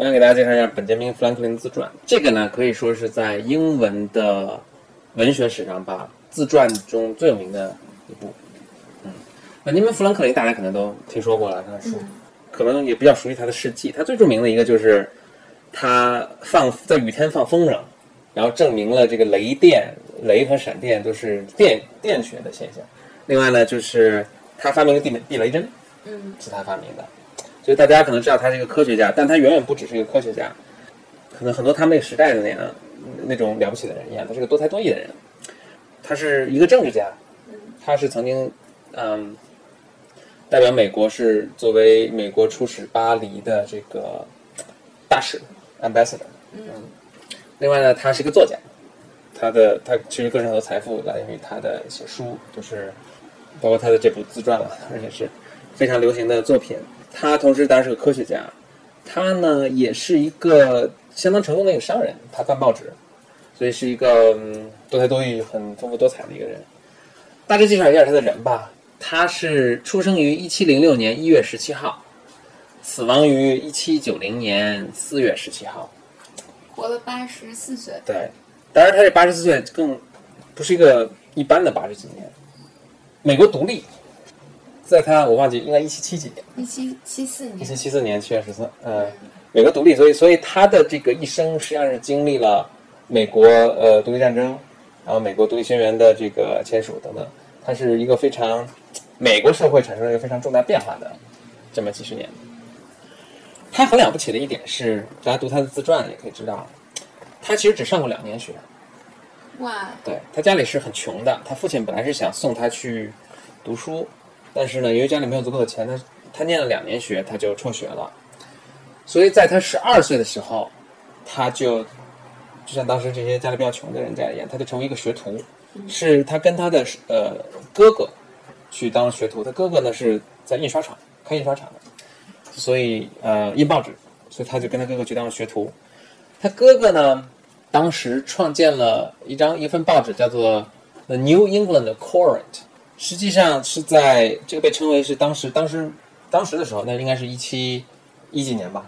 我想给大家介绍一下本杰明·富兰克林自传。这个呢，可以说是在英文的文学史上吧，自传中最有名的一部。嗯，本杰明·富兰克林大家可能都听说过了，他的书，可能也比较熟悉他的事迹。他最著名的一个就是他放在雨天放风筝，然后证明了这个雷电、雷和闪电都是电电学的现象。另外呢，就是他发明了地地雷针，嗯，是他发明的。所以大家可能知道他是一个科学家，但他远远不只是一个科学家，可能很多他们那个时代的那样那种了不起的人一样，他是个多才多艺的人。他是一个政治家，他是曾经嗯代表美国是作为美国出使巴黎的这个大使 ambassador。嗯，另外呢，他是一个作家，他的他其实个人很多财富来源于他的写书，就是包括他的这部自传了，而且是非常流行的作品。他同时当然是个科学家，他呢也是一个相当成功的一个商人，他办报纸，所以是一个、嗯、多才多艺、很丰富多彩的一个人。大致介绍一下他的人吧，他是出生于一七零六年一月十七号，死亡于一七九零年四月十七号。活了八十四岁，对，当然他这八十四岁更不是一个一般的八十几年。美国独立，在他我忘记应该一七七几年。一七七四年。一年，七七四年七月十四，呃，美国独立，所以所以他的这个一生实际上是经历了美国呃独立战争，然后美国独立宣言的这个签署等等，他是一个非常美国社会产生了一个非常重大变化的这么几十年。他很了不起的一点是，大家读他的自传也可以知道，他其实只上过两年学，哇，对他家里是很穷的，他父亲本来是想送他去读书，但是呢，由于家里没有足够的钱，他他念了两年学，他就辍学了。所以在他十二岁的时候，他就就像当时这些家里比较穷的人家一样，他就成为一个学徒，是他跟他的呃哥哥去当学徒，他哥哥呢是在印刷厂开印刷厂的，所以呃印报纸，所以他就跟他哥哥去当了学徒。他哥哥呢，当时创建了一张一份报纸，叫做《The New England Courant》，实际上是在这个被称为是当时当时当时的时候，那应该是一七一几年吧，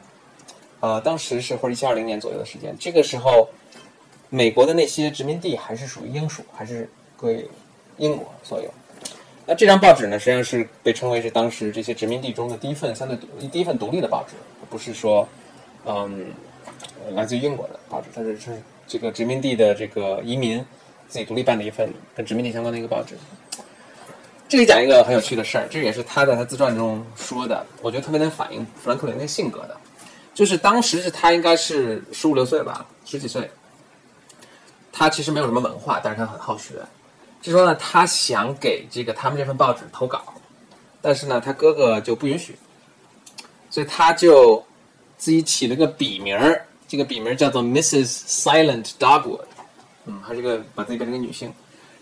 呃，当时是或者一七二零年左右的时间。这个时候，美国的那些殖民地还是属于英属，还是归英国所有。那这张报纸呢，实际上是被称为是当时这些殖民地中的第一份相对独第一份独立的报纸，不是说，嗯，来自于英国的报纸，它是是这个殖民地的这个移民自己独立办的一份跟殖民地相关的一个报纸。这里讲一个很有趣的事儿，这也是他在他自传中说的，我觉得特别能反映富兰克林的性格的，就是当时是他应该是十五六岁吧，十几岁，他其实没有什么文化，但是他很好学。就说呢，他想给这个他们这份报纸投稿，但是呢，他哥哥就不允许，所以他就自己起了个笔名儿，这个笔名叫做 Mrs. Silent Dogwood，嗯，还是个把自己变成个女性，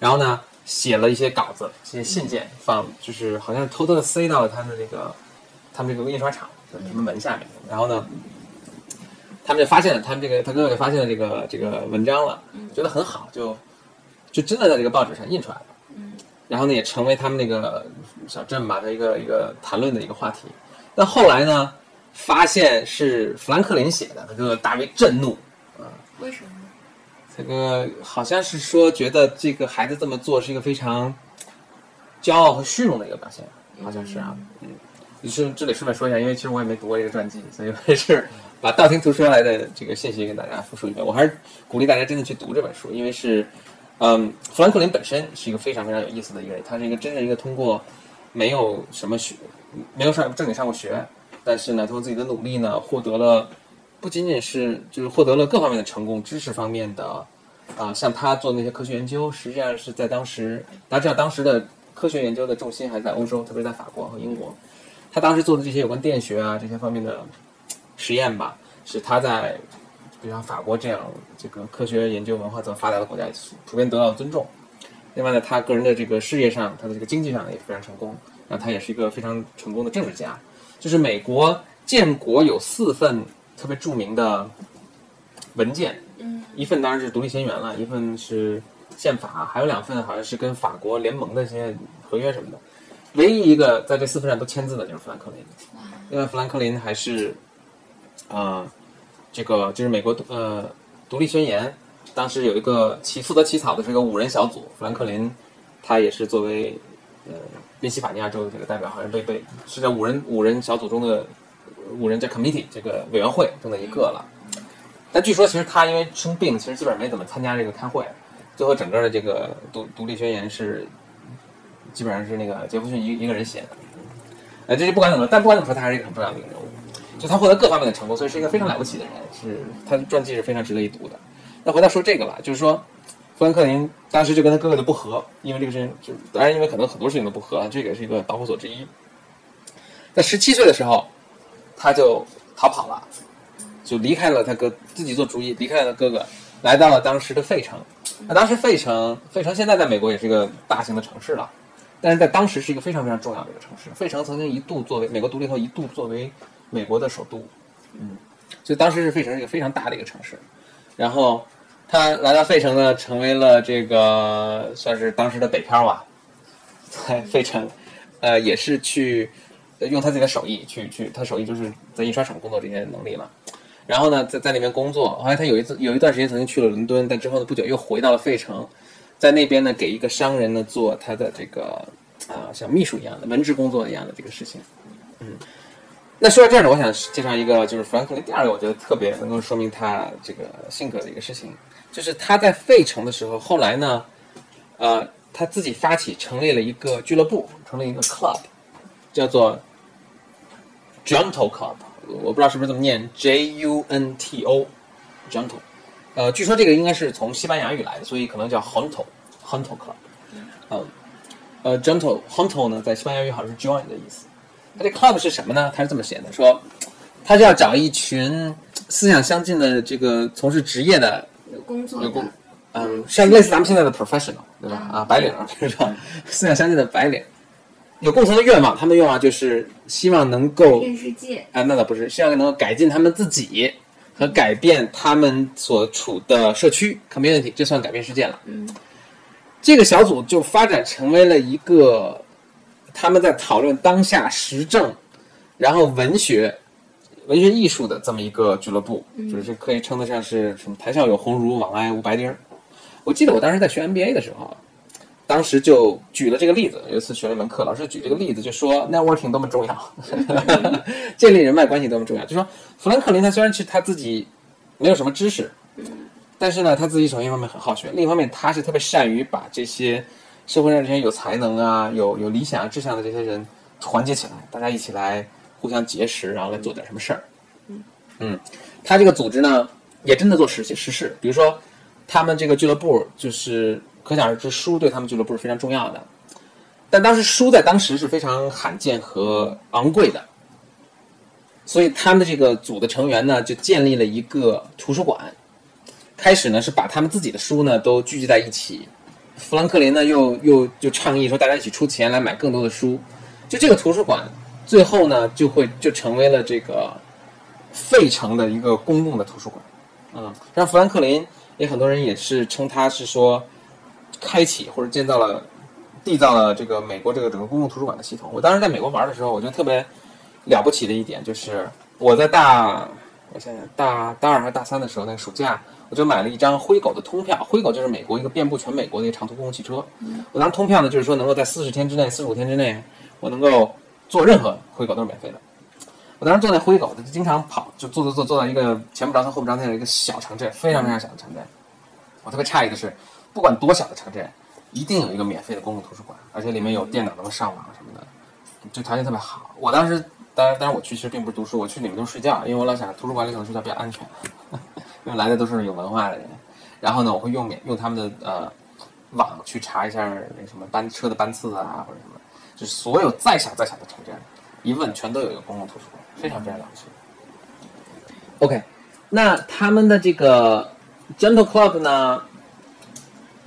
然后呢，写了一些稿子，一些信件放，就是好像偷偷的塞到了他的那个他们这个印刷厂的什么门下面，然后呢，他们就发现了他们这个他哥哥就发现了这个这个文章了，觉得很好，就就真的在这个报纸上印出来了。然后呢，也成为他们那个小镇吧的一个一个谈论的一个话题。但后来呢，发现是富兰克林写的，他哥哥大为震怒啊。为什么？这个好像是说觉得这个孩子这么做是一个非常骄傲和虚荣的一个表现，好像是啊。嗯，你是这里顺便说一下，因为其实我也没读过这个传记，所以还是把道听途说来的这个信息跟大家复述一遍。我还是鼓励大家真的去读这本书，因为是，嗯，富兰克林本身是一个非常非常有意思的一个人，他是一个真正一个通过没有什么学，没有上正经上过学，但是呢，通过自己的努力呢，获得了不仅仅是就是获得了各方面的成功，知识方面的，啊、像他做那些科学研究，实际上是在当时，大家知道当时的科学研究的重心还在欧洲，特别在法国和英国。他当时做的这些有关电学啊这些方面的实验吧，是他在比如像法国这样这个科学研究文化这么发达的国家普遍得到尊重。另外呢，他个人的这个事业上，他的这个经济上也非常成功。那他也是一个非常成功的政治家。就是美国建国有四份特别著名的文件，嗯，一份当然是独立宣言了，一份是宪法，还有两份好像是跟法国联盟的一些合约什么的。唯一一个在这四份上都签字的就是富兰克林。因为富兰克林还是，啊、这个就是美国呃独立宣言，当时有一个起负责起草的这个五人小组，富兰克林他也是作为呃宾夕法尼亚州的这个代表，好像被被是在五人五人小组中的五人叫 committee 这个委员会中的一个了。但据说其实他因为生病，其实基本上没怎么参加这个开会，最后整个的这个独独立宣言是基本上是那个杰弗逊一一个人写的。呃，这就不管怎么，但不管怎么说，他还是一个很重要的一个人物。就他获得各方面的成功，所以是一个非常了不起的人，是他的传记是非常值得一读的。那回到说这个吧，就是说，富兰克林当时就跟他哥哥就不和，因为这个事情，就当然因为可能很多事情都不和，这个也是一个导火索之一。在十七岁的时候，他就逃跑了，就离开了他哥，自己做主意离开了哥哥，来到了当时的费城。那当时费城，费城现在在美国也是一个大型的城市了。但是在当时是一个非常非常重要的一个城市，费城曾经一度作为美国独立后一度作为美国的首都，嗯，所以当时是费城是一个非常大的一个城市。然后他来到费城呢，成为了这个算是当时的北漂吧，在费城，呃，也是去用他自己的手艺去去，他手艺就是在印刷厂工作这些能力嘛。然后呢，在在那边工作，后来他有一次有一段时间曾经去了伦敦，但之后呢不久又回到了费城。在那边呢，给一个商人呢做他的这个啊，像秘书一样的文职工作一样的这个事情。嗯，那说到这儿呢，我想介绍一个，就是弗兰克林第二个，我觉得特别能够说明他这个性格的一个事情，就是他在费城的时候，后来呢，呃，他自己发起成立了一个俱乐部，成立一个 club，叫做 Junto Club，我不知道是不是这么念，J U N T O，Junto。呃，据说这个应该是从西班牙语来的，所以可能叫 Junto，Junto Club。嗯，呃，Junto Junto 呢，在西班牙语好像是 join 的意思。它这 club 是什么呢？它是这么写的，说他是要找一群思想相近的这个从事职业的有工作有工的，嗯，像类似咱们现在的 professional，对吧？啊，白领是吧？思想相近的白领，有共同的愿望，他们的愿望就是希望能够电世界，啊，那倒不是，希望能够改进他们自己和改变他们所处的社区 community，这算改变世界了。嗯，这个小组就发展成为了一个他们在讨论当下时政，然后文学、文学艺术的这么一个俱乐部，就是可以称得上是什么“台上有鸿儒，往来无白丁儿”。我记得我当时在学 MBA 的时候，当时就举了这个例子。有一次学了一门课，老师举这个例子，就说 networking 多么重要，建立人脉关系多么重要。就说富兰克林他虽然是他自己没有什么知识，但是呢，他自己首先一方面很好学，另一方面他是特别善于把这些社会上这些有才能啊、有有理想啊、志向的这些人团结起来，大家一起来互相结识，然后来做点什么事儿。嗯，他这个组织呢，也真的做实实事，比如说他们这个俱乐部，就是可想而知，书对他们俱乐部是非常重要的。但当时书在当时是非常罕见和昂贵的，所以他们的这个组的成员呢，就建立了一个图书馆。开始呢是把他们自己的书呢都聚集在一起，富兰克林呢又又就倡议说大家一起出钱来买更多的书，就这个图书馆最后呢就会就成为了这个费城的一个公共的图书馆。嗯，让富兰克林也很多人也是称他是说开启或者建造了缔造了这个美国这个整个公共图书馆的系统。我当时在美国玩的时候，我觉得特别了不起的一点就是我在大我想想大大二还是大三的时候，那个暑假我就买了一张灰狗的通票。灰狗就是美国一个遍布全美国的一个长途公共汽车。我当时通票呢，就是说能够在四十天之内、四十五天之内，我能够坐任何灰狗都是免费的。我当时坐那灰狗，就经常跑，就坐坐坐坐到一个前不着村后不着店的一个小城镇，非常非常小的城镇。我特别诧异的是，不管多小的城镇，一定有一个免费的公共图书馆，而且里面有电脑能上网什么的，就条件特别好。我当时，当然，当然我去其实并不是读书，我去里面都睡觉，因为我老想图书馆里可能睡觉比较安全，因为来的都是有文化的人。然后呢，我会用免用他们的呃网去查一下那什么班车的班次啊，或者什么，就所有再小再小的城镇，一问全都有一个公共图书馆，非常非常了不起。OK，那他们的这个 Gentle Club 呢，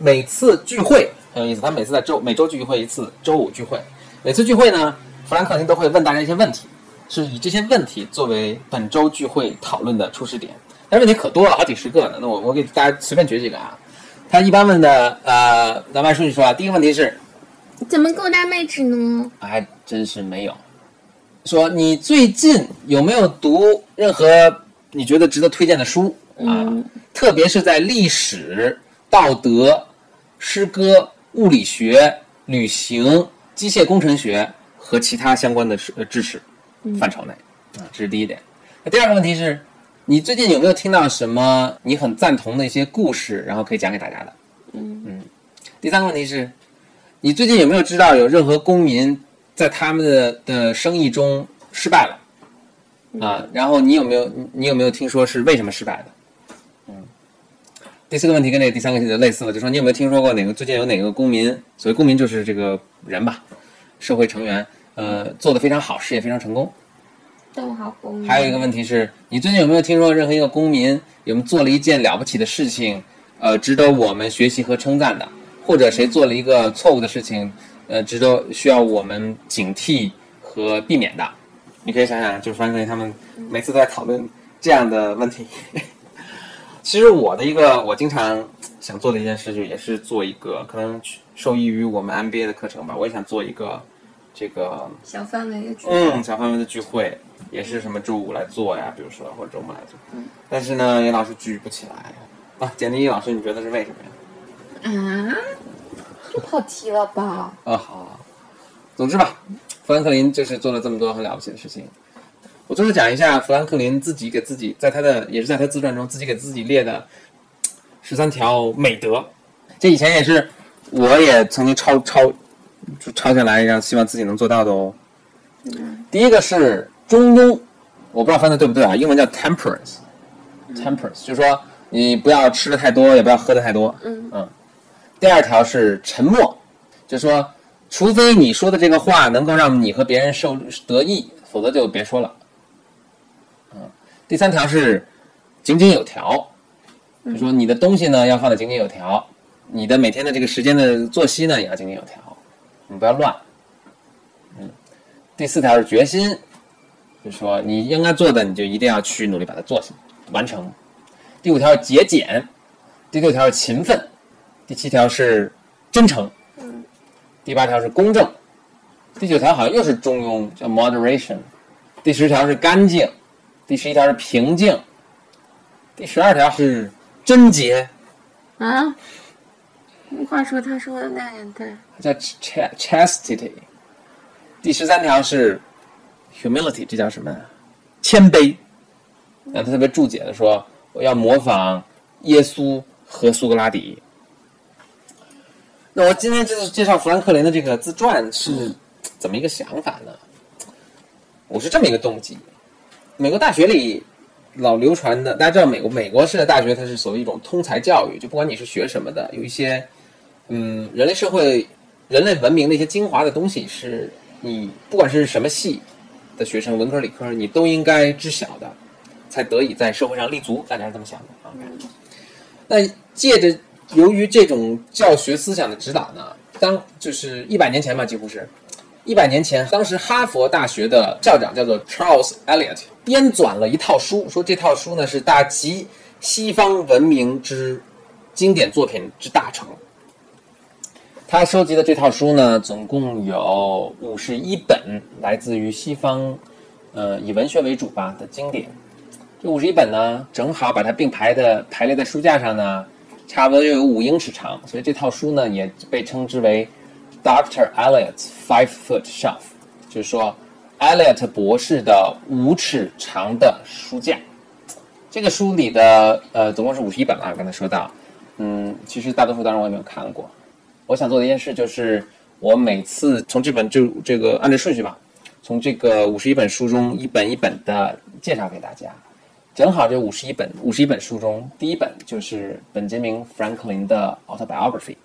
每次聚会很有意思，他每次在周每周聚会一次，周五聚会。每次聚会呢，弗兰克林都会问大家一些问题，是以这些问题作为本周聚会讨论的出始点。但问题可多了，好几十个呢。那我我给大家随便举几个啊。他一般问的，呃，咱们按顺序说啊。第一个问题是，怎么购大妹纸呢？还真是没有。说你最近有没有读任何你觉得值得推荐的书啊，嗯特别是在历史、道德、诗歌、物理学、旅行、机械工程学和其他相关的知呃知识范畴内啊，这是第一点。那第二个问题是，你最近有没有听到什么你很赞同的一些故事，然后可以讲给大家的？嗯嗯第三个问题是，你最近有没有知道有任何公民在他们的的生意中失败了？啊，然后你有没有你你有没有听说是为什么失败的？嗯，第四个问题跟这个第三个就类似了，就说你有没有听说过哪个最近有哪个公民，所谓公民就是这个人吧，社会成员，呃，做的非常好，事业非常成功。逗号公民。还有一个问题是，你最近有没有听说任何一个公民有没有做了一件了不起的事情，呃，值得我们学习和称赞的，或者谁做了一个错误的事情，呃，值得需要我们警惕和避免的？你可以想想，就是范克林他们每次都在讨论这样的问题。其实我的一个我经常想做的一件事，就也是做一个可能受益于我们 MBA 的课程吧，我也想做一个这个小范围的聚嗯，小范围的聚会也是什么周五来做呀，比如说或者周末来做。但是呢，也老师聚不起来。啊，简历老师，你觉得是为什么呀？啊，这跑题了吧？啊，好。总之吧，富兰克林就是做了这么多很了不起的事情。我最后讲一下富兰克林自己给自己在他的也是在他自传中自己给自己列的十三条美德。这以前也是我也曾经抄抄就抄下来，让希望自己能做到的哦。第一个是中庸，我不知道翻的对不对啊？英文叫 temperance。temperance 就是说你不要吃的太多，也不要喝的太多。嗯第二条是沉默，就是说，除非你说的这个话能够让你和别人受得益，否则就别说了。嗯，第三条是井井有条，就说你的东西呢要放的井井有条，你的每天的这个时间的作息呢也要井井有条，你不要乱。嗯，第四条是决心，就说你应该做的你就一定要去努力把它做完成。第五条是节俭，第六条是勤奋，第七条是真诚，嗯。第八条是公正，第九条好像又是中庸，叫 moderation，第十条是干净，第十一条是平静，第十二条是贞洁，啊，话说他说的那也对。叫 ch- chastity，第十三条是 humility，这叫什么？谦卑。那他特别注解的说，我要模仿耶稣和苏格拉底。那我今天就是介绍富兰克林的这个自传是怎么一个想法呢？我是这么一个动机：美国大学里老流传的，大家知道美国美国式的大学它是所谓一种通才教育，就不管你是学什么的，有一些嗯人类社会、人类文明的一些精华的东西，是你不管是什么系的学生，文科理科，你都应该知晓的，才得以在社会上立足。大家是这么想的啊？那借着由于这种教学思想的指导呢，当就是一百年前吧，几乎是一百年前，当时哈佛大学的校长叫做 Charles Eliot，编纂了一套书，说这套书呢是大集西方文明之经典作品之大成。他收集的这套书呢，总共有五十一本，来自于西方，呃，以文学为主吧的经典。这五十一本呢，正好把它并排的排列在书架上呢，差不多又有五英尺长，所以这套书呢也被称之为 Doctor Elliot's Five Foot Shelf，就是说 Elliot 博士的五尺长的书架。这个书里的呃总共是五十一本了，刚才说到，嗯，其实大多数当然我也没有看过。我想做的一件事就是，我每次从这本就这个按照顺序吧，从这个五十一本书中一本一本的介绍给大家。正好这五十一本五十一本书中，第一本就是本杰明·富兰克林的 autobiography。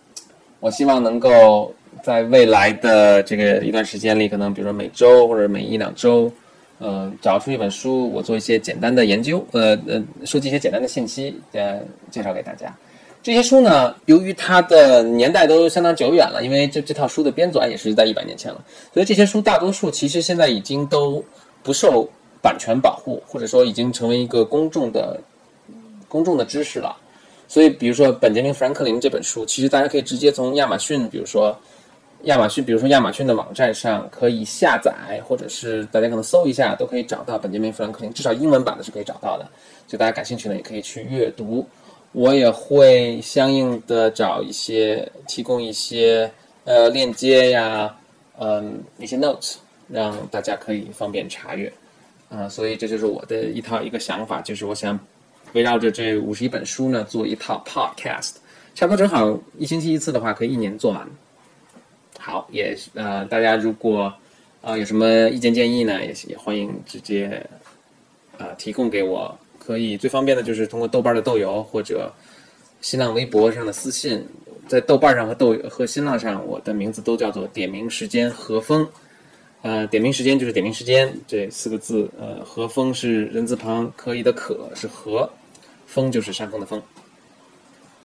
我希望能够在未来的这个一段时间里，可能比如说每周或者每一两周，呃，找出一本书，我做一些简单的研究，呃呃，收集一些简单的信息，呃，介绍给大家。这些书呢，由于它的年代都相当久远了，因为这这套书的编纂也是在一百年前了，所以这些书大多数其实现在已经都不受版权保护，或者说已经成为一个公众的公众的知识了。所以，比如说本杰明·富兰克林这本书，其实大家可以直接从亚马逊，比如说亚马逊，比如说亚马逊的网站上可以下载，或者是大家可能搜一下，都可以找到本杰明·富兰克林，至少英文版的是可以找到的。就大家感兴趣呢，也可以去阅读。我也会相应的找一些提供一些呃链接呀，嗯，一些 notes，让大家可以方便查阅。啊、所以这就是我的一套一个想法，就是我想围绕着这五十一本书呢，做一套 podcast，差不多正好一星期一次的话，可以一年做完。好，也呃，大家如果啊、有什么意见建议呢，也也欢迎直接啊、提供给我。可以最方便的就是通过豆瓣的豆油或者新浪微博上的私信，在豆瓣上和豆和新浪上，我的名字都叫做点名时间何风。呃，点名时间就是点名时间这四个字，呃，何风是人字旁，可以的可是何，风就是山峰的风。